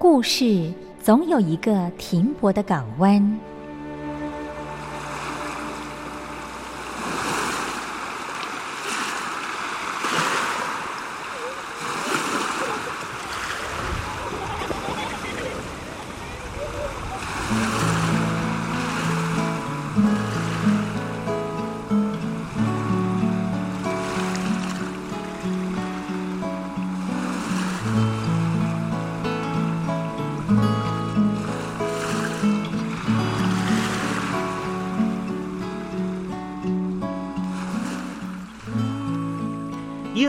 故事总有一个停泊的港湾。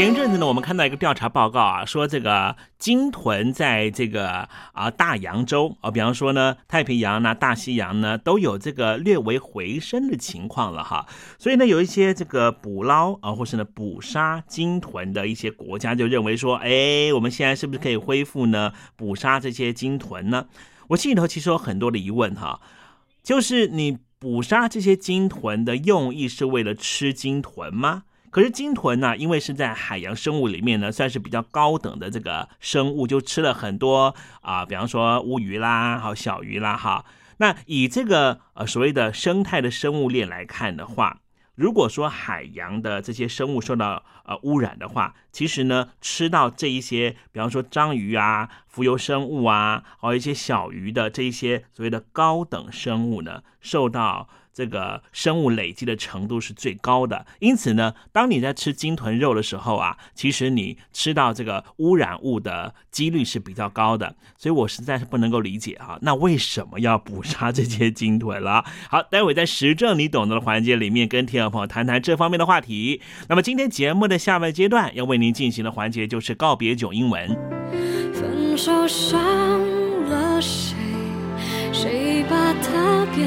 前一阵子呢，我们看到一个调查报告啊，说这个鲸豚在这个啊大洋洲啊，比方说呢太平洋呢、大西洋呢，都有这个略为回升的情况了哈。所以呢，有一些这个捕捞啊，或是呢捕杀鲸豚的一些国家就认为说，哎，我们现在是不是可以恢复呢捕杀这些鲸豚呢？我心里头其实有很多的疑问哈，就是你捕杀这些鲸豚的用意是为了吃鲸豚吗？可是鲸豚呢，因为是在海洋生物里面呢，算是比较高等的这个生物，就吃了很多啊，比方说乌鱼啦，好小鱼啦，哈。那以这个呃所谓的生态的生物链来看的话，如果说海洋的这些生物受到呃污染的话，其实呢，吃到这一些，比方说章鱼啊、浮游生物啊，还有一些小鱼的这一些所谓的高等生物呢，受到。这个生物累积的程度是最高的，因此呢，当你在吃鲸豚肉的时候啊，其实你吃到这个污染物的几率是比较高的，所以我实在是不能够理解哈，那为什么要捕杀这些鲸豚了？好，待会在实证你懂得的环节里面，跟听众朋友谈谈这方面的话题。那么今天节目的下半阶段要为您进行的环节就是告别囧英文。分手伤了谁？谁把它变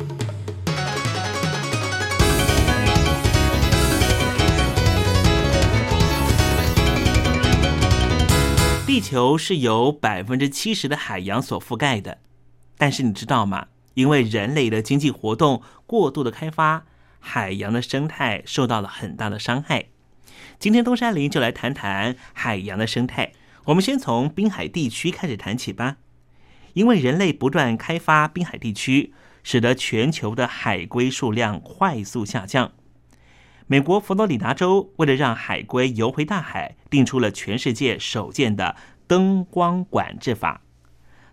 地球是由百分之七十的海洋所覆盖的，但是你知道吗？因为人类的经济活动过度的开发，海洋的生态受到了很大的伤害。今天东山林就来谈谈海洋的生态。我们先从滨海地区开始谈起吧。因为人类不断开发滨海地区，使得全球的海龟数量快速下降。美国佛罗里达州为了让海龟游回大海，定出了全世界首见的灯光管制法。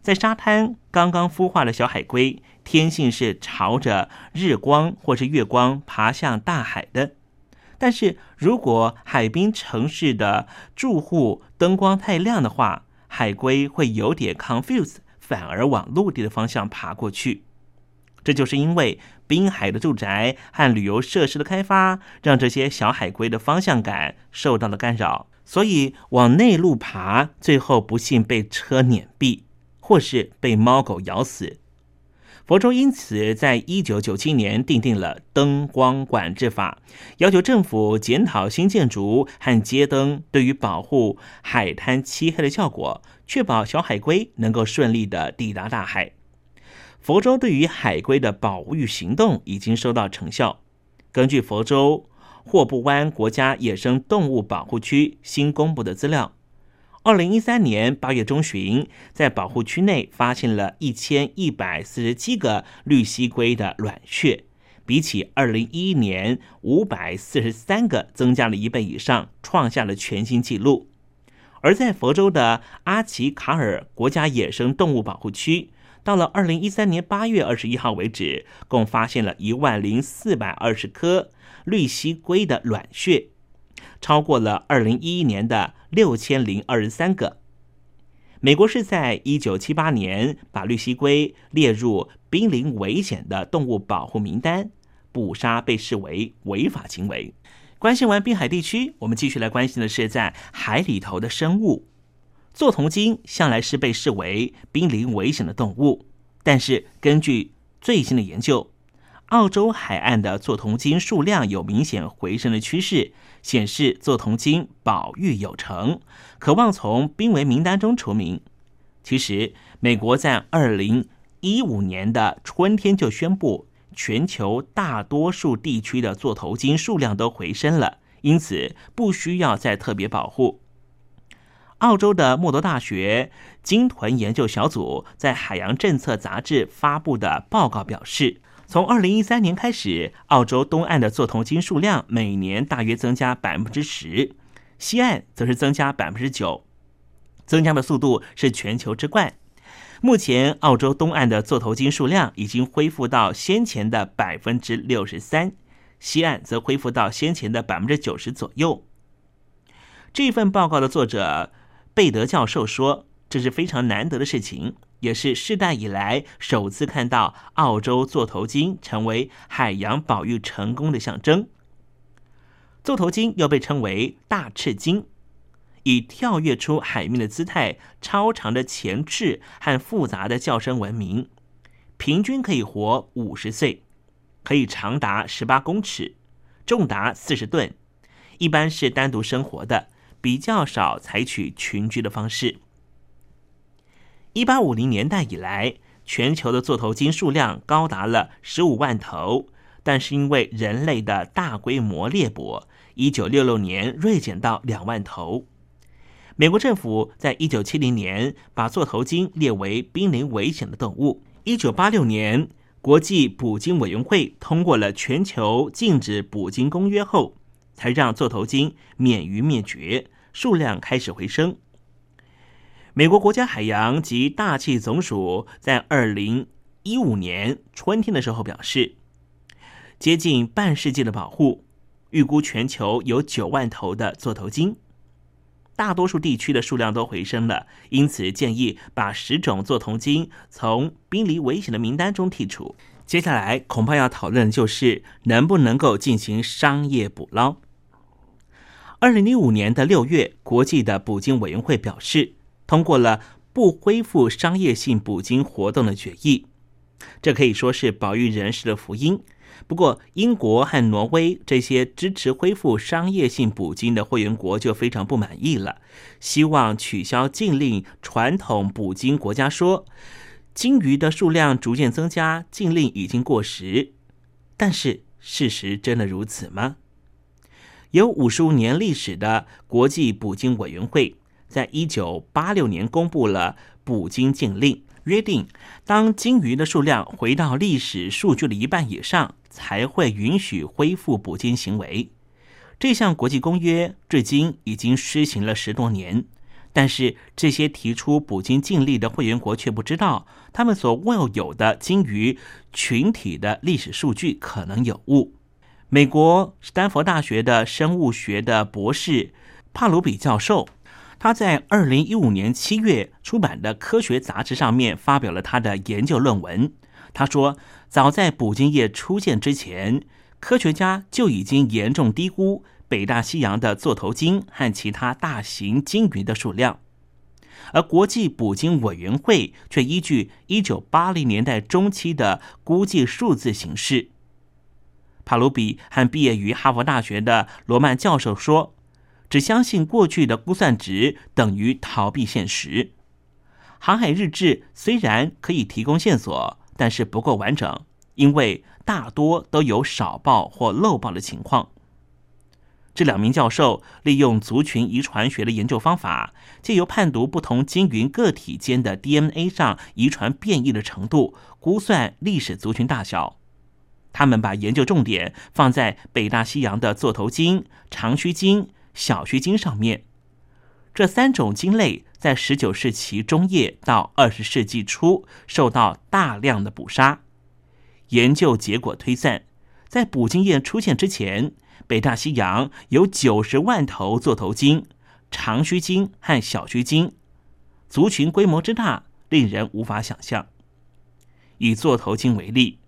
在沙滩刚刚孵化的小海龟，天性是朝着日光或是月光爬向大海的。但是如果海滨城市的住户灯光太亮的话，海龟会有点 confused，反而往陆地的方向爬过去。这就是因为滨海的住宅和旅游设施的开发，让这些小海龟的方向感受到了干扰，所以往内陆爬，最后不幸被车碾毙。或是被猫狗咬死，佛州因此在一九九七年订定了灯光管制法，要求政府检讨新建筑和街灯对于保护海滩漆黑的效果，确保小海龟能够顺利的抵达大海。佛州对于海龟的保育行动已经收到成效。根据佛州霍布湾国家野生动物保护区新公布的资料。二零一三年八月中旬，在保护区内发现了一千一百四十七个绿蜥龟的卵穴，比起二零一一年五百四十三个增加了一倍以上，创下了全新纪录。而在佛州的阿奇卡尔国家野生动物保护区，到了二零一三年八月二十一号为止，共发现了一万零四百二十颗绿蜥龟的卵穴。超过了二零一一年的六千零二十三个。美国是在一九七八年把绿蜥龟列入濒临危险的动物保护名单，捕杀被视为违法行为。关心完滨海地区，我们继续来关心的是在海里头的生物。座头鲸向来是被视为濒临危险的动物，但是根据最新的研究。澳洲海岸的座头鲸数量有明显回升的趋势，显示座头鲸保育有成，渴望从濒危名单中除名。其实，美国在二零一五年的春天就宣布，全球大多数地区的座头鲸数量都回升了，因此不需要再特别保护。澳洲的莫多大学鲸豚研究小组在《海洋政策》杂志发布的报告表示。从二零一三年开始，澳洲东岸的座头鲸数量每年大约增加百分之十，西岸则是增加百分之九，增加的速度是全球之冠。目前，澳洲东岸的座头鲸数量已经恢复到先前的百分之六十三，西岸则恢复到先前的百分之九十左右。这份报告的作者贝德教授说：“这是非常难得的事情。”也是世代以来首次看到澳洲座头鲸成为海洋保育成功的象征。座头鲸又被称为大翅鲸，以跳跃出海面的姿态、超长的前翅和复杂的叫声闻名。平均可以活五十岁，可以长达十八公尺，重达四十吨。一般是单独生活的，比较少采取群居的方式。一八五零年代以来，全球的座头鲸数量高达了十五万头，但是因为人类的大规模猎捕，一九六六年锐减到两万头。美国政府在一九七零年把座头鲸列为濒临危险的动物。一九八六年，国际捕鲸委员会通过了全球禁止捕鲸公约后，才让座头鲸免于灭绝，数量开始回升。美国国家海洋及大气总署在二零一五年春天的时候表示，接近半世纪的保护，预估全球有九万头的座头鲸。大多数地区的数量都回升了，因此建议把十种座头鲸从濒临危险的名单中剔除。接下来恐怕要讨论的就是能不能够进行商业捕捞。二零零五年的六月，国际的捕鲸委员会表示，通过了不恢复商业性捕鲸活动的决议。这可以说是保育人士的福音。不过，英国和挪威这些支持恢复商业性捕鲸的会员国就非常不满意了，希望取消禁令。传统捕鲸国家说，鲸鱼的数量逐渐增加，禁令已经过时。但是，事实真的如此吗？有五十五年历史的国际捕鲸委员会，在一九八六年公布了捕鲸禁令。约定，当鲸鱼的数量回到历史数据的一半以上，才会允许恢复捕鲸行为。这项国际公约至今已经施行了十多年，但是这些提出捕鲸禁令的会员国却不知道，他们所握有的鲸鱼群体的历史数据可能有误。美国斯坦福大学的生物学的博士帕鲁比教授。他在二零一五年七月出版的科学杂志上面发表了他的研究论文。他说，早在捕鲸业出现之前，科学家就已经严重低估北大西洋的座头鲸和其他大型鲸鱼的数量，而国际捕鲸委员会却依据一九八零年代中期的估计数字行事。帕鲁比和毕业于哈佛大学的罗曼教授说。只相信过去的估算值等于逃避现实。航海日志虽然可以提供线索，但是不够完整，因为大多都有少报或漏报的情况。这两名教授利用族群遗传学的研究方法，借由判读不同鲸鱼个体间的 DNA 上遗传变异的程度，估算历史族群大小。他们把研究重点放在北大西洋的座头鲸、长须鲸。小须鲸上面，这三种鲸类在十九世纪中叶到二十世纪初受到大量的捕杀。研究结果推算，在捕鲸业出现之前，北大西洋有九十万头座头鲸、长须鲸和小须鲸，族群规模之大，令人无法想象。以座头鲸为例，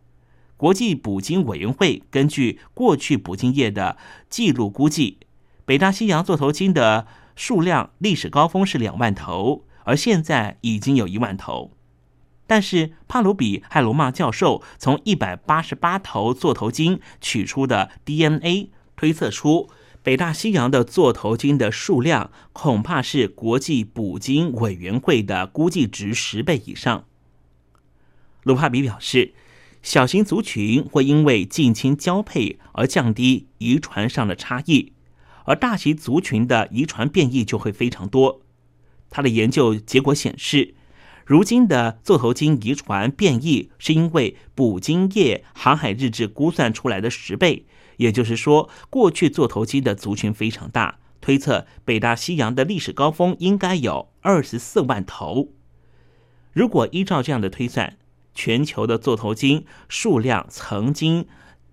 国际捕鲸委员会根据过去捕鲸业的记录估计。北大西洋座头鲸的数量历史高峰是两万头，而现在已经有一万头。但是帕鲁比和罗曼教授从一百八十八头座头鲸取出的 DNA 推测出，北大西洋的座头鲸的数量恐怕是国际捕鲸委员会的估计值十倍以上。卢帕比表示，小型族群会因为近亲交配而降低遗传上的差异。而大型族群的遗传变异就会非常多。他的研究结果显示，如今的座头鲸遗传变异是因为捕鲸业航海日志估算出来的十倍，也就是说，过去座头鲸的族群非常大，推测北大西洋的历史高峰应该有二十四万头。如果依照这样的推算，全球的座头鲸数量曾经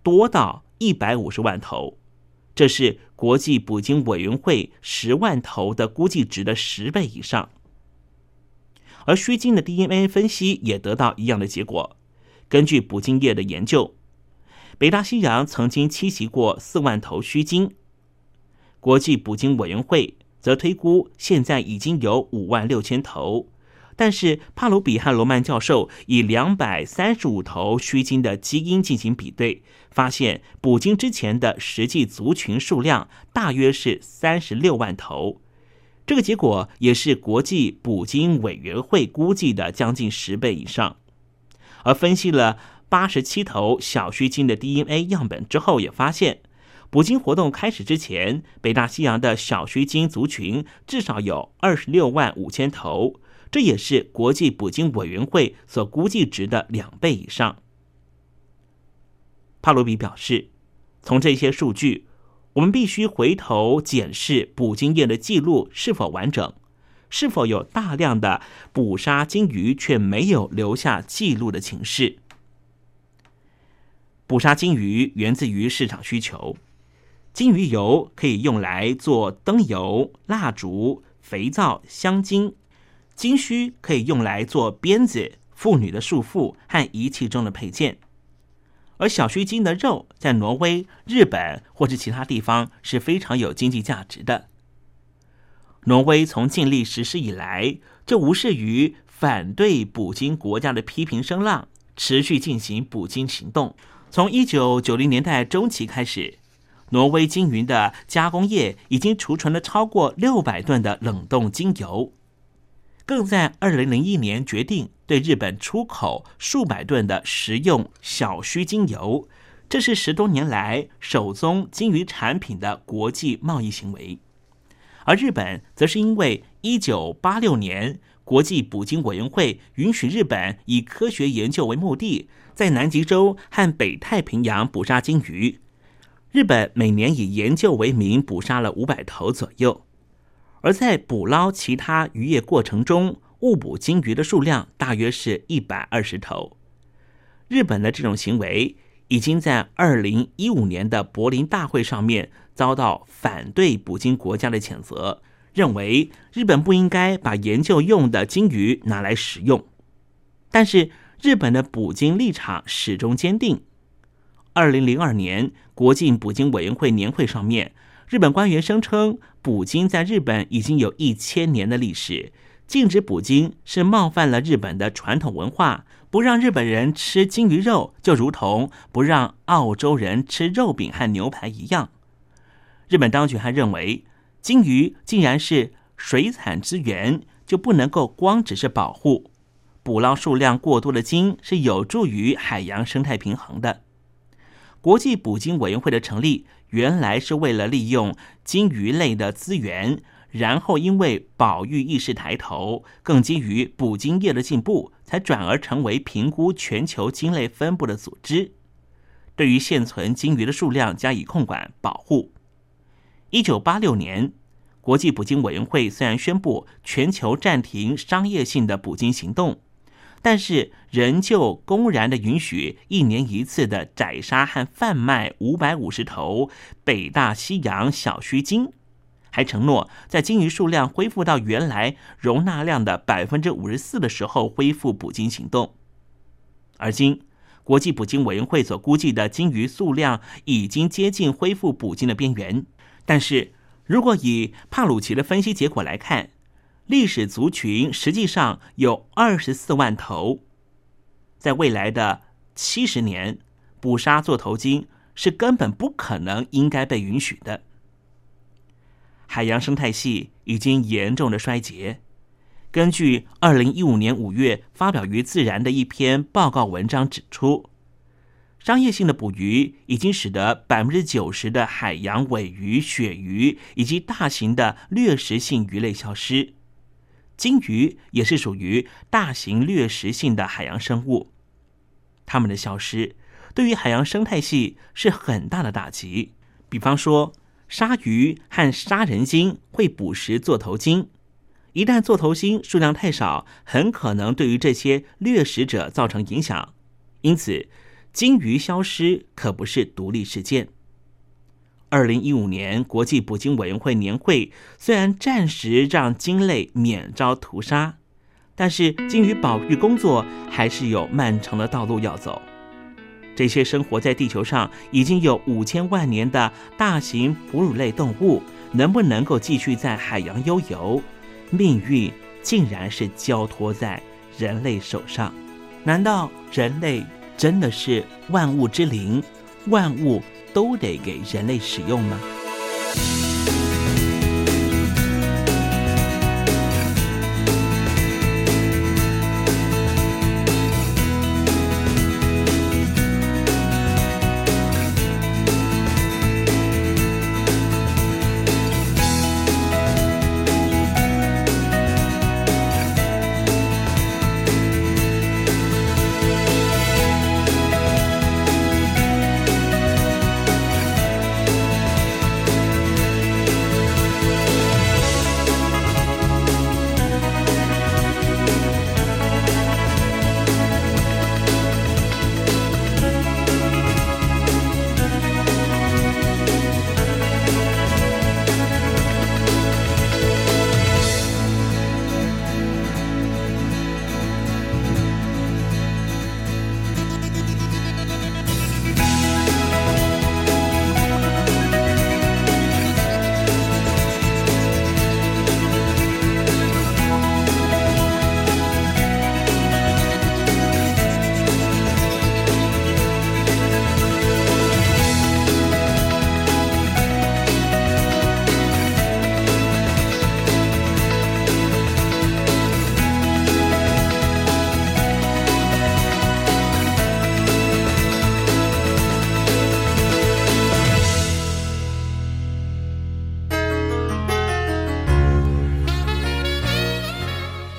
多到一百五十万头。这是国际捕鲸委员会十万头的估计值的十倍以上，而须鲸的 DNA 分析也得到一样的结果。根据捕鲸业的研究，北大西洋曾经栖息过四万头须鲸，国际捕鲸委员会则推估现在已经有五万六千头。但是帕鲁比和罗曼教授以两百三十五头须鲸的基因进行比对，发现捕鲸之前的实际族群数量大约是三十六万头。这个结果也是国际捕鲸委员会估计的将近十倍以上。而分析了八十七头小须鲸的 DNA 样本之后，也发现捕鲸活动开始之前，北大西洋的小须鲸族群至少有二十六万五千头。这也是国际捕鲸委员会所估计值的两倍以上。帕鲁比表示，从这些数据，我们必须回头检视捕鲸业的记录是否完整，是否有大量的捕杀鲸鱼却没有留下记录的情势。捕杀鲸鱼源自于市场需求，鲸鱼油可以用来做灯油、蜡烛。肥皂、香精。金须可以用来做鞭子、妇女的束缚和仪器中的配件。而小须鲸的肉在挪威、日本或是其他地方是非常有经济价值的。挪威从建立实施以来，就无视于反对捕鲸国家的批评声浪，持续进行捕鲸行动。从一九九零年代中期开始，挪威鲸鱼的加工业已经储存了超过六百吨的冷冻鲸油，更在二零零一年决定对日本出口数百吨的食用小须鲸油，这是十多年来首宗鲸鱼产品的国际贸易行为。而日本则是因为一九八六年国际捕鲸委员会允许日本以科学研究为目的，在南极洲和北太平洋捕杀鲸鱼。日本每年以研究为名捕杀了五百头左右，而在捕捞其他渔业过程中误捕鲸鱼的数量大约是一百二十头。日本的这种行为已经在二零一五年的柏林大会上面。遭到反对捕鲸国家的谴责，认为日本不应该把研究用的鲸鱼拿来使用。但是日本的捕鲸立场始终坚定。二零零二年国境捕鲸委员会年会上面，日本官员声称捕鲸在日本已经有一千年的历史，禁止捕鲸是冒犯了日本的传统文化，不让日本人吃鲸鱼肉，就如同不让澳洲人吃肉饼和牛排一样。日本当局还认为，鲸鱼既然是水产资源，就不能够光只是保护。捕捞数量过多的鲸是有助于海洋生态平衡的。国际捕鲸委员会的成立，原来是为了利用鲸鱼类的资源，然后因为保育意识抬头，更基于捕鲸业的进步，才转而成为评估全球鲸类分布的组织，对于现存鲸鱼的数量加以控管保护。一九八六年，国际捕鲸委员会虽然宣布全球暂停商业性的捕鲸行动，但是仍旧公然的允许一年一次的宰杀和贩卖五百五十头北大西洋小须鲸，还承诺在鲸鱼数量恢复到原来容纳量的百分之五十四的时候恢复捕鲸行动。而今，国际捕鲸委员会所估计的鲸鱼数量已经接近恢复捕鲸的边缘。但是如果以帕鲁奇的分析结果来看，历史族群实际上有二十四万头，在未来的七十年，捕杀座头鲸是根本不可能应该被允许的。海洋生态系已经严重的衰竭。根据二零一五年五月发表于《自然》的一篇报告文章指出。商业性的捕鱼已经使得百分之九十的海洋尾鱼、鳕鱼以及大型的掠食性鱼类消失，鲸鱼也是属于大型掠食性的海洋生物。它们的消失对于海洋生态系是很大的打击。比方说，鲨鱼和杀人鲸会捕食座头鲸，一旦座头鲸数量太少，很可能对于这些掠食者造成影响。因此。鲸鱼消失可不是独立事件。二零一五年国际捕鲸委员会年会虽然暂时让鲸类免遭屠杀，但是鲸鱼保育工作还是有漫长的道路要走。这些生活在地球上已经有五千万年的大型哺乳类动物，能不能够继续在海洋悠游？命运竟然是交托在人类手上？难道人类？真的是万物之灵，万物都得给人类使用吗？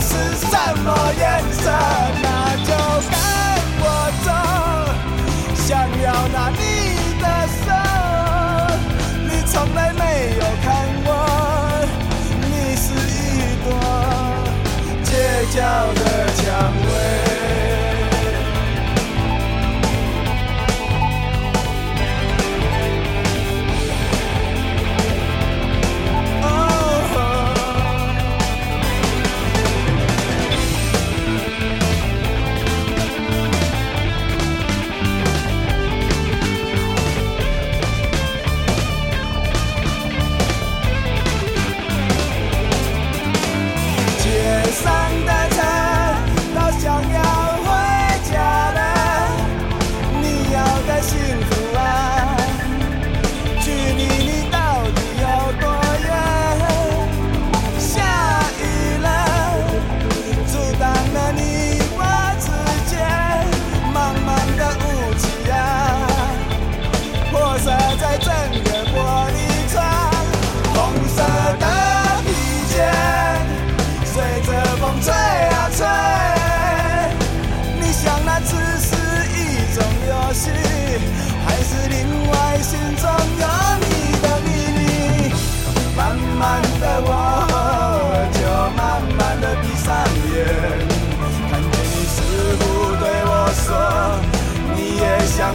是什么颜色，那就跟我。走，想要拿你的手，你从来没有看我，你是一朵街角的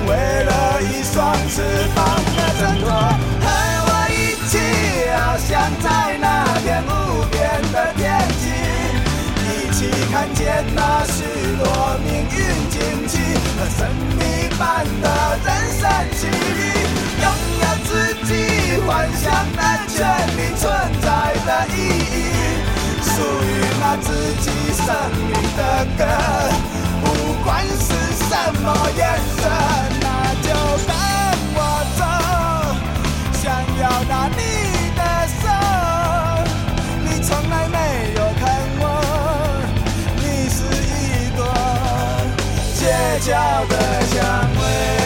为了一双翅膀而挣脱，和我一起翱翔在那片无边的天际。一起看见那许多命运惊奇和神秘般的人生绮丽，拥有自己幻想的权利，存在的意义，属于那自己生命的歌。不管是什么眼神，那就跟我走。想要拿你的手，你从来没有看我，你是一朵街角的蔷薇。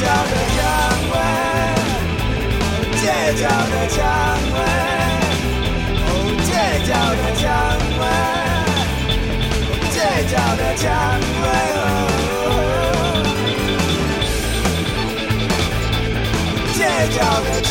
角的蔷薇，街角的蔷薇，哦，街角的蔷薇，街角的蔷薇，哦，街角的蔷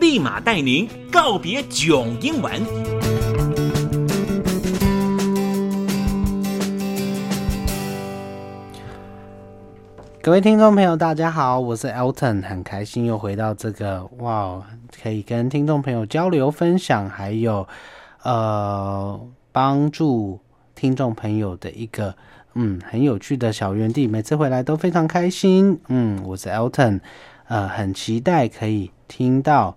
立马带您告别囧英文。各位听众朋友，大家好，我是 Elton，很开心又回到这个哇，可以跟听众朋友交流分享，还有呃帮助听众朋友的一个嗯很有趣的小园地，每次回来都非常开心。嗯，我是 Elton，呃，很期待可以听到。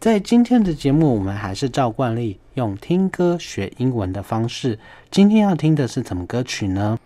在今天的节目，我们还是照惯例用听歌学英文的方式。今天要听的是什么歌曲呢？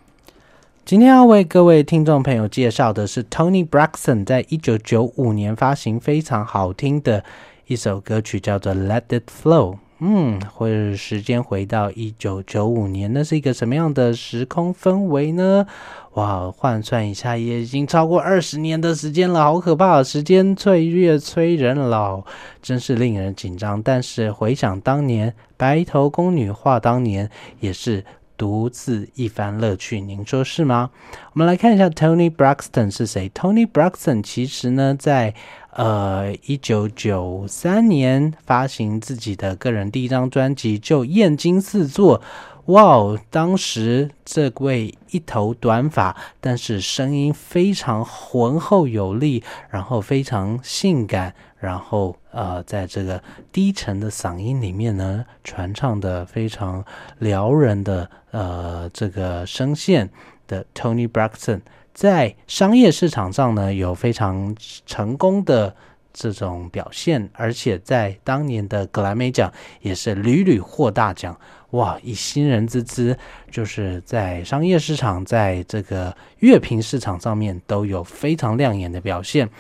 今天要为各位听众朋友介绍的是 Tony Braxton 在一九九五年发行非常好听的一首歌曲，叫做《Let It Flow》。嗯，或者时间回到一九九五年，那是一个什么样的时空氛围呢？哇，换算一下，也已经超过二十年的时间了，好可怕！时间岁月催人老，真是令人紧张。但是回想当年，白头宫女话当年，也是独自一番乐趣，您说是吗？我们来看一下 Tony Braxton 是谁。Tony Braxton 其实呢，在呃一九九三年发行自己的个人第一张专辑，就艳惊四座。哇哦！当时这位一头短发，但是声音非常浑厚有力，然后非常性感，然后呃，在这个低沉的嗓音里面呢，传唱的非常撩人的呃这个声线的 Tony Braxton，在商业市场上呢有非常成功的这种表现，而且在当年的格莱美奖也是屡屡获大奖。哇！以新人之姿，就是在商业市场，在这个乐评市场上面都有非常亮眼的表现。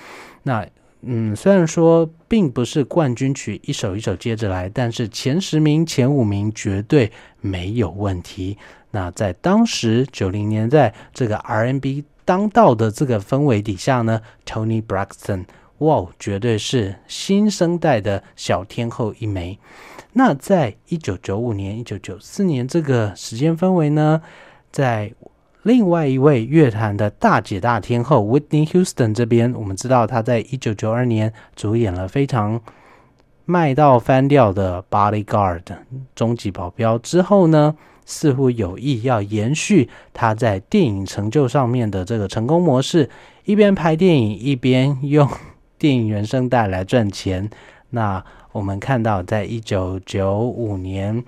那嗯，虽然说并不是冠军曲一首一首接着来，但是前十名、前五名绝对没有问题。那在当时九零年代这个 R&B 当道的这个氛围底下呢，Tony Braxton，哇，绝对是新生代的小天后一枚。那在一九九五年、一九九四年这个时间氛围呢，在另外一位乐坛的大姐大天后 Whitney Houston 这边，我们知道她在一九九二年主演了非常卖到翻掉的《Bodyguard》终极保镖之后呢，似乎有意要延续他在电影成就上面的这个成功模式，一边拍电影一边用电影原声带来赚钱。那我们看到，在一九九五年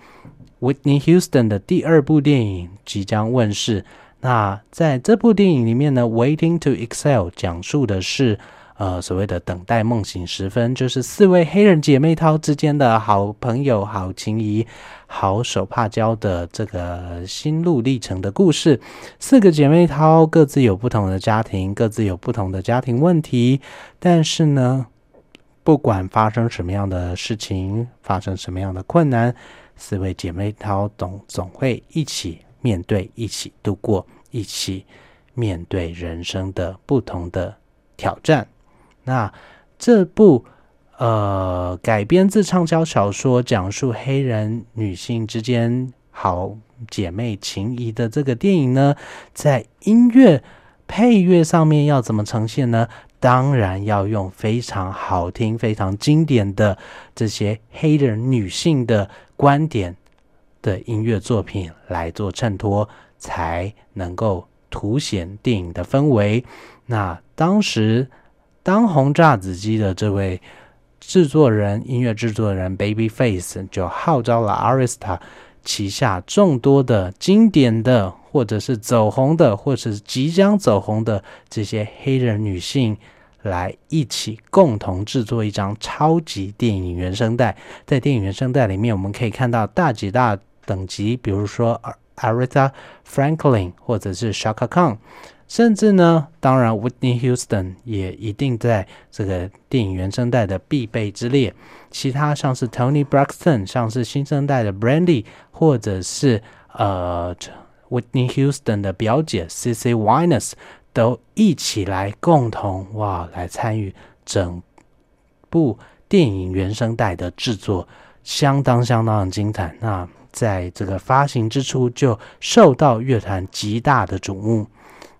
，Whitney Houston 的第二部电影即将问世。那在这部电影里面呢，《Waiting to Excel》讲述的是呃所谓的等待梦醒时分，就是四位黑人姐妹淘之间的好朋友、好情谊、好手帕交的这个心路历程的故事。四个姐妹淘各自有不同的家庭，各自有不同的家庭问题，但是呢。不管发生什么样的事情，发生什么样的困难，四位姐妹淘总总会一起面对，一起度过，一起面对人生的不同的挑战。那这部呃改编自畅销小说，讲述黑人女性之间好姐妹情谊的这个电影呢，在音乐配乐上面要怎么呈现呢？当然要用非常好听、非常经典的这些黑人女性的观点的音乐作品来做衬托，才能够凸显电影的氛围。那当时当红炸子鸡的这位制作人、音乐制作人 Babyface 就号召了 Arista 旗下众多的经典的。或者是走红的，或者是即将走红的这些黑人女性，来一起共同制作一张超级电影原声带。在电影原声带里面，我们可以看到大几大等级，比如说 Aretha Franklin，或者是 SHAKAKAN 甚至呢，当然 Whitney Houston 也一定在这个电影原声带的必备之列。其他像是 Tony Braxton，像是新生代的 Brandy，或者是呃。Whitney Houston 的表姐 C.C. w i n e s 都一起来共同哇来参与整部电影原声带的制作，相当相当的精彩。那在这个发行之初就受到乐坛极大的瞩目。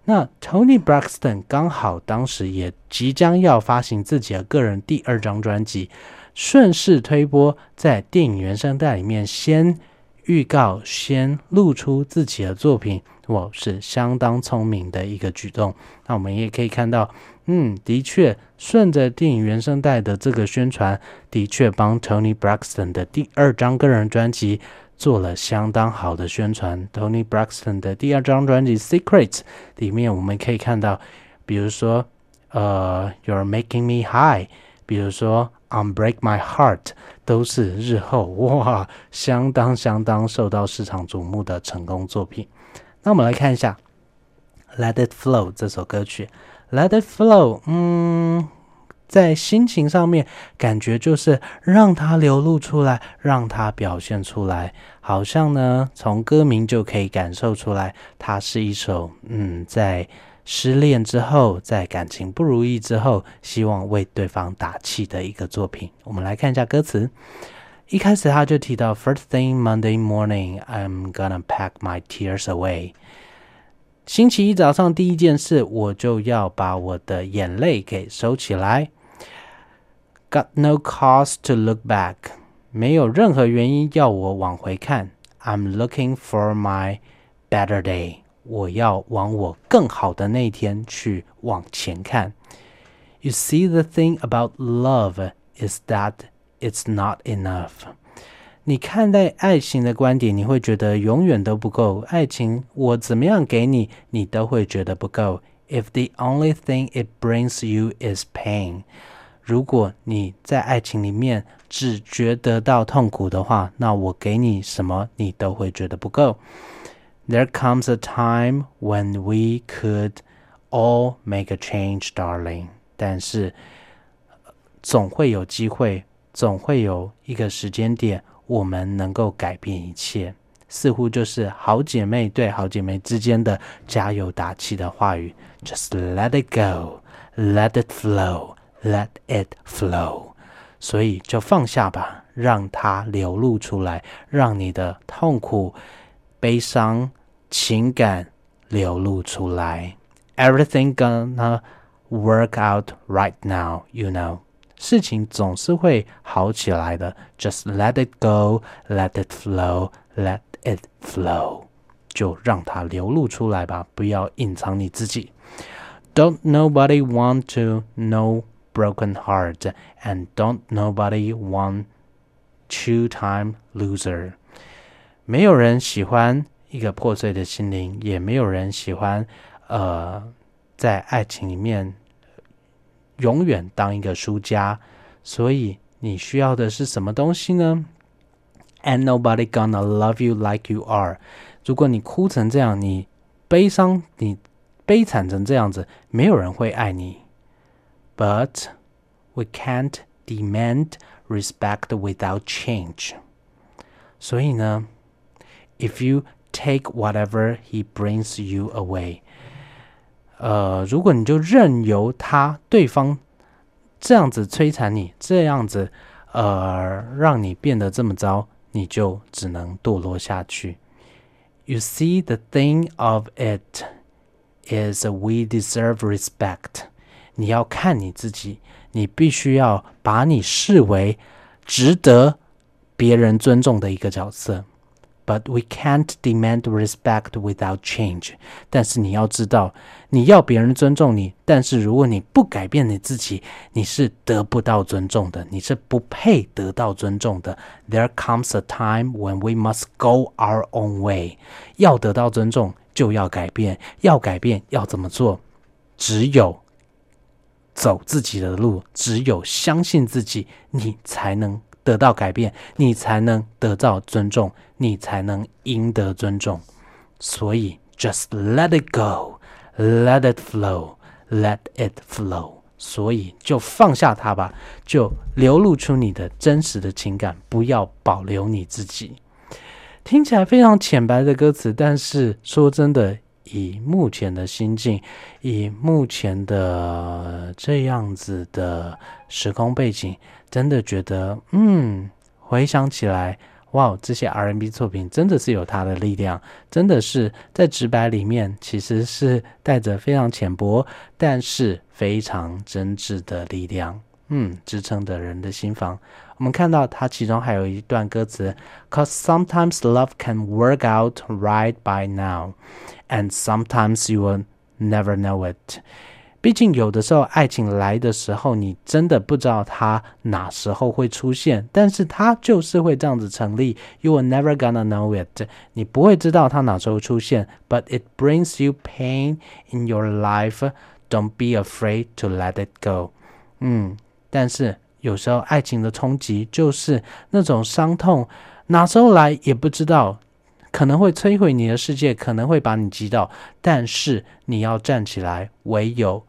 那 Tony Braxton 刚好当时也即将要发行自己的个人第二张专辑，顺势推波在电影原声带里面先。预告先露出自己的作品，哇，是相当聪明的一个举动。那我们也可以看到，嗯，的确顺着电影原声带的这个宣传，的确帮 Tony Braxton 的第二张个人专辑做了相当好的宣传。Tony Braxton 的第二张专辑《Secret》里面，我们可以看到，比如说，呃，You're Making Me High，比如说。Unbreak My Heart 都是日后哇相当相当受到市场瞩目的成功作品。那我们来看一下《Let It Flow》这首歌曲，《Let It Flow》嗯，在心情上面感觉就是让它流露出来，让它表现出来，好像呢从歌名就可以感受出来，它是一首嗯在。失恋之后，在感情不如意之后，希望为对方打气的一个作品。我们来看一下歌词一开始他就提到，First thing Monday morning, I'm gonna pack my tears away。星期一早上第一件事，我就要把我的眼泪给收起来。Got no cause to look back，没有任何原因要我往回看。I'm looking for my better day，我要往我更好的那一天去往前看。You see, the thing about love is that It's not enough。你看待爱情的观点，你会觉得永远都不够。爱情我怎么样给你，你都会觉得不够。If the only thing it brings you is pain， 如果你在爱情里面只觉得到痛苦的话，那我给你什么，你都会觉得不够。There comes a time when we could all make a change, darling。但是总会有机会。总会有一个时间点，我们能够改变一切，似乎就是好姐妹对好姐妹之间的加油打气的话语。Just let it go, let it flow, let it flow。所以就放下吧，让它流露出来，让你的痛苦、悲伤、情感流露出来。Everything gonna work out right now, you know. 事情总是会好起来的。Just let it go, let it flow, let it flow，就让它流露出来吧，不要隐藏你自己。Don't nobody want to know broken heart, and don't nobody want two-time loser。没有人喜欢一个破碎的心灵，也没有人喜欢呃，在爱情里面。永远当一个输家，所以你需要的是什么东西呢？And nobody gonna love you like you are。如果你哭成这样，你悲伤，你悲惨成这样子，没有人会爱你。 But we can't demand respect without change。所以呢，if you take whatever he brings you away。呃，如果你就任由他对方这样子摧残你，这样子呃让你变得这么糟，你就只能堕落下去。You see, the thing of it is we deserve respect。 你要看你自己，你必须要把你视为值得别人尊重的一个角色。But we can't demand respect without change。但是你要知道，你要别人尊重你，但是如果你不改变你自己，你是得不到尊重的，你是不配得到尊重的。There comes a time when we must go our own way。要得到尊重，就要改变，要改变要怎么做？只有走自己的路，只有相信自己，你才能。得到改变，你才能得到尊重，你才能赢得尊重。所以，just let it go，let it flow，let it flow。所以，就放下它吧，就流露出你的真实的情感，不要保留你自己。听起来非常浅白的歌词，但是说真的，以目前的心境，以目前的这样子的时空背景。真的觉得，嗯，回想起来，哇，这些 R&B 作品真的是有它的力量，真的是在直白里面，其实是带着非常浅薄，但是非常真挚的力量，嗯，支撑的人的心房。我们看到它其中还有一段歌词，Cause sometimes love can work out right by now, and sometimes you will never know it. 毕竟，有的时候爱情来的时候，你真的不知道它哪时候会出现，但是它就是会这样子成立。You are never gonna know it，你不会知道它哪时候出现。But it brings you pain in your life. Don't be afraid to let it go。嗯，但是 有时候爱情的冲击就是那种伤痛，哪时候来也不知道，可能会摧毁你的世界，可能会把你击倒。但是你要站起来，唯有。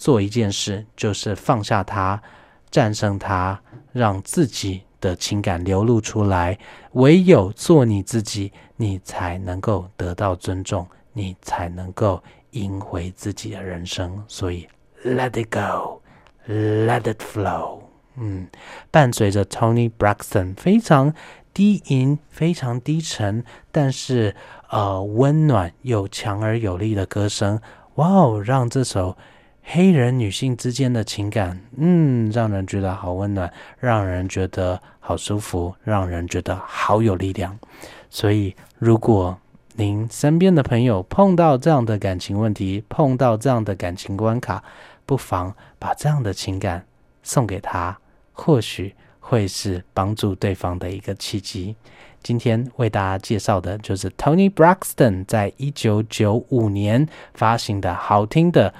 做一件事，就是放下它，战胜它，让自己的情感流露出来。唯有做你自己，你才能够得到尊重，你才能够赢回自己的人生。所以，Let it go, let it flow。嗯，伴随着 Tony Braxton 非常低吟、非常低沉，但是呃温暖又强而有力的歌声，哇哦，让这首黑人女性之间的情感，嗯，让人觉得好温暖，让人觉得好舒服，让人觉得好有力量。所以，如果您身边的朋友碰到这样的感情问题，碰到这样的感情关卡，不妨把这样的情感送给他。或许会是帮助对方的一个契机。今天为大家介绍的就是 Tony Braxton 在一九九五年发行的好听的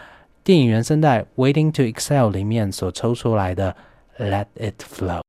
电影原声带《Waiting to Excel》里面所抽出来的《Let It Flow》。